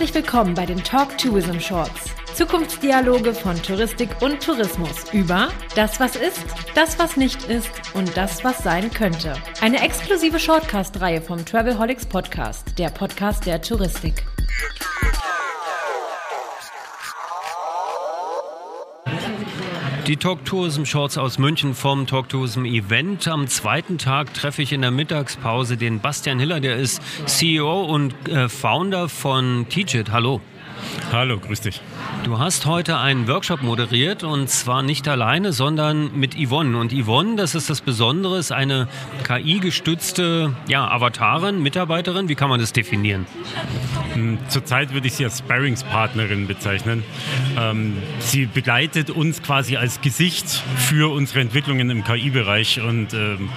Herzlich willkommen bei den Talk Tourism Shorts. Zukunftsdialoge von Touristik und Tourismus über das, was ist, das, was nicht ist und das, was sein könnte. Eine exklusive Shortcast-Reihe vom Travelholics Podcast, der Podcast der Touristik. Die Talk Tourism Shorts aus München vom Talk Tourism Event. Am zweiten Tag treffe ich in der Mittagspause den Bastian Hiller, der ist CEO und äh, Founder von Teachit. Hallo. Hallo, grüß dich. Du hast heute einen Workshop moderiert und zwar nicht alleine, sondern mit Yvonne. Und Yvonne, das ist das Besondere, ist eine KI-gestützte ja, Avatarin, Mitarbeiterin. Wie kann man das definieren? Hm, zurzeit würde ich sie als Sparringspartnerin bezeichnen. Ähm, sie begleitet uns quasi als Gesicht für unsere Entwicklungen im KI-Bereich und ähm,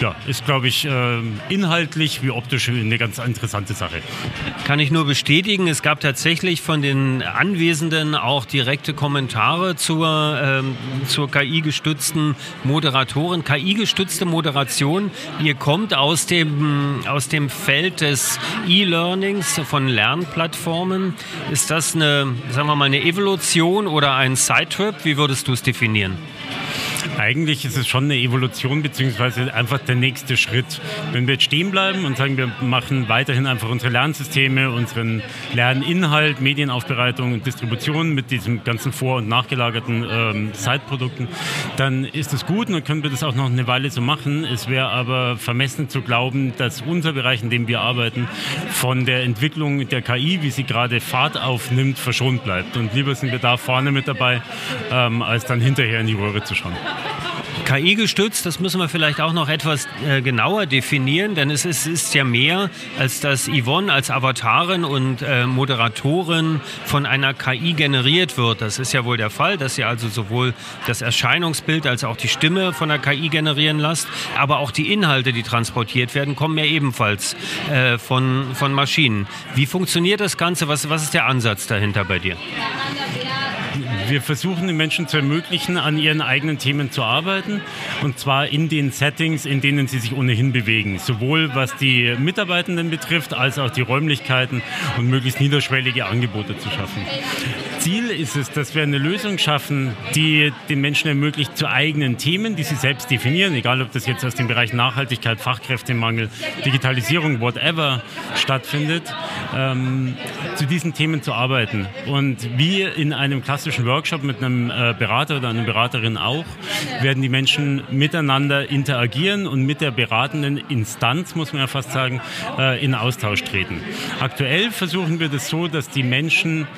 ja, ist, glaube ich, äh, inhaltlich wie optisch eine ganz interessante Sache. Kann ich nur bestätigen. Es gab tatsächlich von den Anwesenden auch direkte Kommentare zur, ähm, zur KI-gestützten Moderatorin. KI-gestützte Moderation, ihr kommt aus dem, aus dem Feld des E-Learnings von Lernplattformen. Ist das eine, sagen wir mal, eine Evolution oder ein Sidetrip? Wie würdest du es definieren? Eigentlich ist es schon eine Evolution beziehungsweise einfach der nächste Schritt. Wenn wir jetzt stehen bleiben und sagen, wir machen weiterhin einfach unsere Lernsysteme, unseren Lerninhalt, Medienaufbereitung und Distribution mit diesen ganzen vor- und nachgelagerten ähm, Side-Produkten, dann ist das gut und dann können wir das auch noch eine Weile so machen. Es wäre aber vermessen zu glauben, dass unser Bereich, in dem wir arbeiten, von der Entwicklung der KI, wie sie gerade Fahrt aufnimmt, verschont bleibt. Und lieber sind wir da vorne mit dabei, ähm, als dann hinterher in die Röhre zu schauen. KI gestützt, das müssen wir vielleicht auch noch etwas äh, genauer definieren, denn es ist, ist, ja mehr, als dass Yvonne als Avatarin und äh, Moderatorin von einer KI generiert wird. Das ist ja wohl der Fall, dass ihr also sowohl das Erscheinungsbild als auch die Stimme von der KI generieren lasst, aber auch die Inhalte, die transportiert werden, kommen ja ebenfalls äh, von, von Maschinen. Wie funktioniert das Ganze? Was, was ist der Ansatz dahinter bei dir? Wir versuchen den Menschen zu ermöglichen, an ihren eigenen Themen zu arbeiten und zwar in den Settings, in denen sie sich ohnehin bewegen. Sowohl was die Mitarbeitenden betrifft, als auch die Räumlichkeiten und möglichst niederschwellige Angebote zu schaffen. Ziel ist es, dass wir eine Lösung schaffen, die den Menschen ermöglicht, zu eigenen Themen, die sie selbst definieren, egal ob das jetzt aus dem Bereich Nachhaltigkeit, Fachkräftemangel, Digitalisierung, whatever stattfindet, ähm, zu diesen Themen zu arbeiten. Und wie in einem klassischen Workshop mit einem äh, Berater oder einer Beraterin auch, werden die Menschen miteinander interagieren und mit der beratenden Instanz, muss man ja fast sagen, äh, in Austausch treten. Aktuell versuchen wir das so, dass die Menschen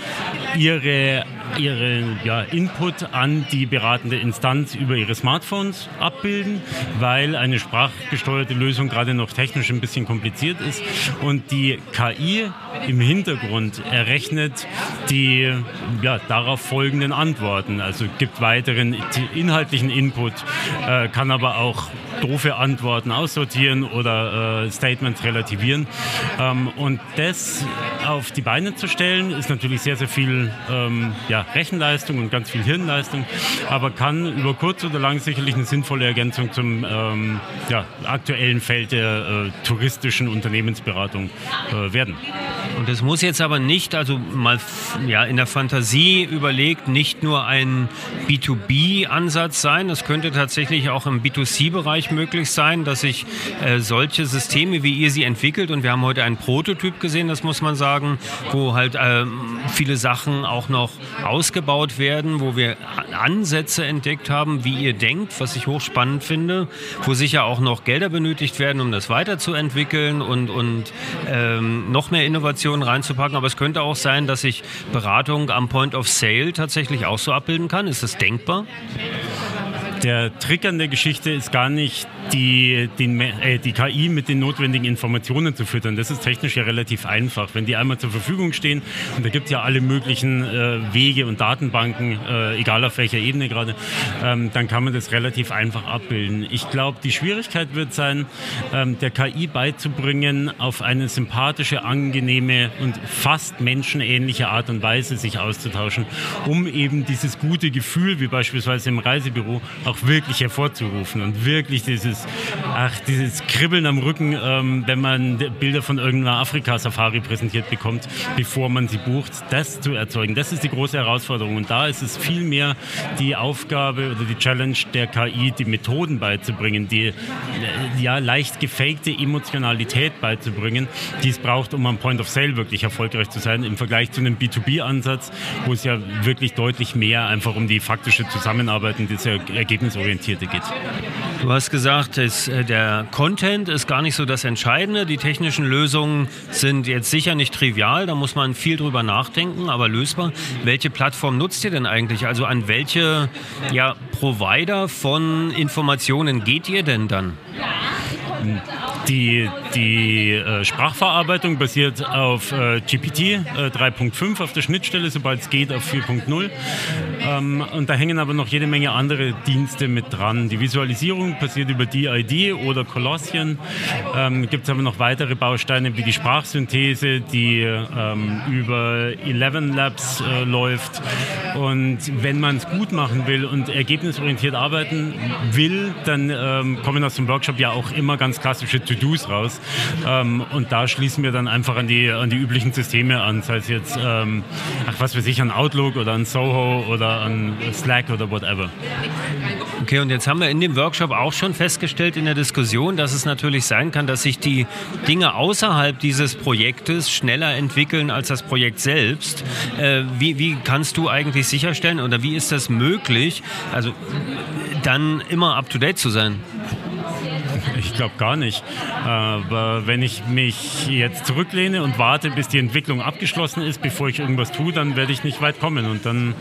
ihre ihre, ihre ja, Input an die beratende Instanz über ihre Smartphones abbilden, weil eine sprachgesteuerte Lösung gerade noch technisch ein bisschen kompliziert ist. Und die KI im Hintergrund errechnet die ja, darauf folgenden Antworten. Also gibt weiteren inhaltlichen Input, äh, kann aber auch doofe Antworten aussortieren oder äh, Statements relativieren. Ähm, und das auf die Beine zu stellen, ist natürlich sehr, sehr viel ähm, ja, Rechenleistung und ganz viel Hirnleistung, aber kann über kurz oder lang sicherlich eine sinnvolle Ergänzung zum ähm, ja, aktuellen Feld der äh, touristischen Unternehmensberatung äh, werden. Und es muss jetzt aber nicht, also mal ja, in der Fantasie überlegt, nicht nur ein B2B-Ansatz sein. Es könnte tatsächlich auch im B2C-Bereich möglich sein, dass sich äh, solche Systeme, wie ihr sie entwickelt, und wir haben heute einen Prototyp gesehen, das muss man sagen, wo halt äh, viele Sachen auch noch ausgebaut werden, wo wir Ansätze entdeckt haben, wie ihr denkt, was ich hochspannend finde, wo sicher auch noch Gelder benötigt werden, um das weiterzuentwickeln und, und ähm, noch mehr Innovationen reinzupacken. Aber es könnte auch sein, dass ich Beratung am Point of Sale tatsächlich auch so abbilden kann. Ist das denkbar? Der Trick an der Geschichte ist gar nicht, die, den, äh, die KI mit den notwendigen Informationen zu füttern. Das ist technisch ja relativ einfach. Wenn die einmal zur Verfügung stehen, und da gibt es ja alle möglichen äh, Wege und Datenbanken, äh, egal auf welcher Ebene gerade, ähm, dann kann man das relativ einfach abbilden. Ich glaube, die Schwierigkeit wird sein, ähm, der KI beizubringen, auf eine sympathische, angenehme und fast menschenähnliche Art und Weise sich auszutauschen, um eben dieses gute Gefühl, wie beispielsweise im Reisebüro, auch auch wirklich hervorzurufen und wirklich dieses, ach, dieses Kribbeln am Rücken, ähm, wenn man Bilder von irgendeiner Afrika-Safari präsentiert bekommt, bevor man sie bucht, das zu erzeugen. Das ist die große Herausforderung. Und da ist es viel mehr die Aufgabe oder die Challenge der KI, die Methoden beizubringen, die ja leicht gefakte Emotionalität beizubringen, die es braucht, um am Point of Sale wirklich erfolgreich zu sein, im Vergleich zu einem B2B-Ansatz, wo es ja wirklich deutlich mehr einfach um die faktische Zusammenarbeit und das Ergebnisorientierte geht. Du hast gesagt, es, äh, der Content ist gar nicht so das Entscheidende. Die technischen Lösungen sind jetzt sicher nicht trivial, da muss man viel drüber nachdenken, aber lösbar. Welche Plattform nutzt ihr denn eigentlich? Also an welche ja, Provider von Informationen geht ihr denn dann? Die, die äh, Sprachverarbeitung basiert auf äh, GPT äh, 3.5 auf der Schnittstelle, sobald es geht auf 4.0. Ähm, und da hängen aber noch jede Menge andere Dienste mit dran. Die Visualisierung passiert über DID oder Colossian. Ähm, Gibt es aber noch weitere Bausteine wie die Sprachsynthese, die ähm, über 11 Labs äh, läuft. Und wenn man es gut machen will und ergebnisorientiert arbeiten will, dann ähm, kommen aus dem Workshop ja auch immer ganz klassische To-Dos raus. Ähm, und da schließen wir dann einfach an die, an die üblichen Systeme an, sei es jetzt, ähm, ach was weiß ich, an Outlook oder an Soho oder an Slack oder whatever. Okay, und jetzt haben wir in dem Workshop auch schon festgestellt in der Diskussion, dass es natürlich sein kann, dass sich die Dinge außerhalb dieses Projektes schneller entwickeln als das Projekt selbst. Äh, wie, wie kannst du eigentlich sicherstellen oder wie ist das möglich, also dann immer up-to-date zu sein? Ich glaube gar nicht. Aber wenn ich mich jetzt zurücklehne und warte, bis die Entwicklung abgeschlossen ist, bevor ich irgendwas tue, dann werde ich nicht weit kommen und dann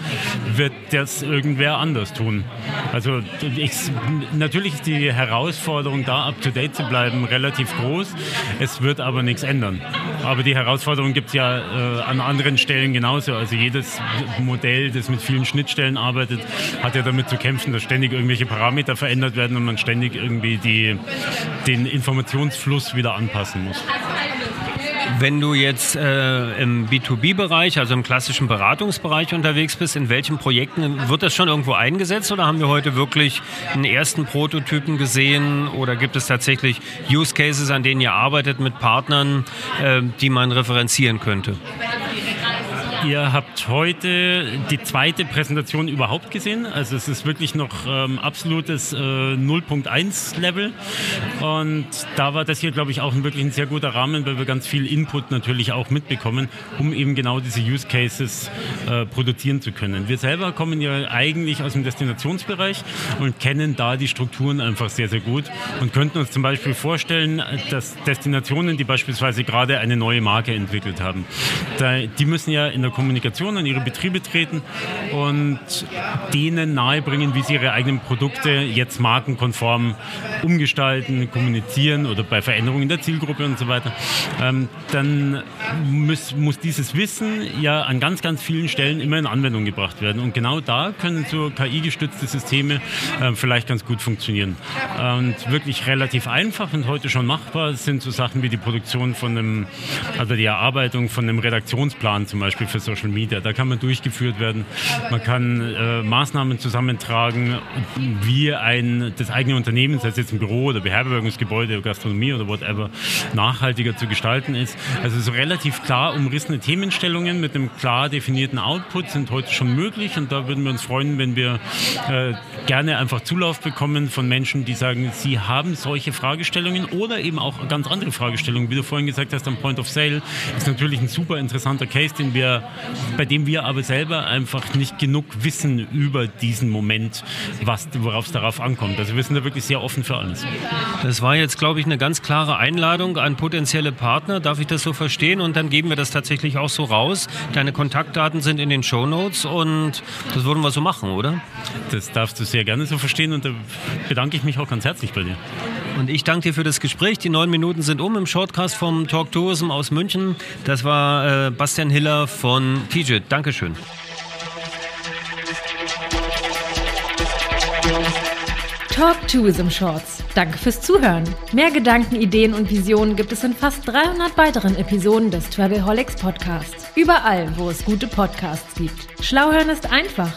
wird das irgendwer anders tun. Also ich, natürlich ist die Herausforderung, da up-to-date zu bleiben, relativ groß. Es wird aber nichts ändern. Aber die Herausforderung gibt es ja äh, an anderen Stellen genauso. Also jedes Modell, das mit vielen Schnittstellen arbeitet, hat ja damit zu kämpfen, dass ständig irgendwelche Parameter verändert werden und man ständig irgendwie die, den Informationsfluss wieder anpassen muss. Wenn du jetzt äh, im B2B-Bereich, also im klassischen Beratungsbereich unterwegs bist, in welchen Projekten wird das schon irgendwo eingesetzt oder haben wir heute wirklich einen ersten Prototypen gesehen oder gibt es tatsächlich Use Cases, an denen ihr arbeitet mit Partnern, äh, die man referenzieren könnte? Ihr habt heute die zweite Präsentation überhaupt gesehen. Also es ist wirklich noch ähm, absolutes äh, 0.1 Level. Und da war das hier, glaube ich, auch wirklich ein sehr guter Rahmen, weil wir ganz viel Input natürlich auch mitbekommen, um eben genau diese Use Cases äh, produzieren zu können. Wir selber kommen ja eigentlich aus dem Destinationsbereich und kennen da die Strukturen einfach sehr, sehr gut und könnten uns zum Beispiel vorstellen, dass Destinationen, die beispielsweise gerade eine neue Marke entwickelt haben, die müssen ja in der Kommunikation an ihre Betriebe treten und denen nahebringen, wie sie ihre eigenen Produkte jetzt markenkonform umgestalten, kommunizieren oder bei Veränderungen der Zielgruppe und so weiter, ähm, dann muss, muss dieses Wissen ja an ganz, ganz vielen Stellen immer in Anwendung gebracht werden. Und genau da können so KI-gestützte Systeme äh, vielleicht ganz gut funktionieren. Und wirklich relativ einfach und heute schon machbar sind so Sachen wie die Produktion von einem, also die Erarbeitung von einem Redaktionsplan zum Beispiel für Social Media. Da kann man durchgeführt werden. Man kann äh, Maßnahmen zusammentragen, wie ein, das eigene Unternehmen, sei es jetzt ein Büro oder Beherbergungsgebäude oder Gastronomie oder whatever, nachhaltiger zu gestalten ist. Also so relativ klar umrissene Themenstellungen mit einem klar definierten Output sind heute schon möglich und da würden wir uns freuen, wenn wir äh, gerne einfach Zulauf bekommen von Menschen, die sagen, sie haben solche Fragestellungen oder eben auch ganz andere Fragestellungen. Wie du vorhin gesagt hast, am Point of Sale ist natürlich ein super interessanter Case, den wir bei dem wir aber selber einfach nicht genug wissen über diesen Moment, worauf es darauf ankommt. Also wir sind da wirklich sehr offen für alles. Das war jetzt, glaube ich, eine ganz klare Einladung an potenzielle Partner. Darf ich das so verstehen? Und dann geben wir das tatsächlich auch so raus. Deine Kontaktdaten sind in den Show Notes und das würden wir so machen, oder? Das darfst du sehr gerne so verstehen und da bedanke ich mich auch ganz herzlich bei dir. Und ich danke dir für das Gespräch. Die neun Minuten sind um im Shortcast vom Talk Tourism aus München. Das war äh, Bastian Hiller von TJ. Dankeschön. Talk Tourism Shorts. Danke fürs Zuhören. Mehr Gedanken, Ideen und Visionen gibt es in fast 300 weiteren Episoden des Travelholics Podcasts. Überall, wo es gute Podcasts gibt. Schlau hören ist einfach.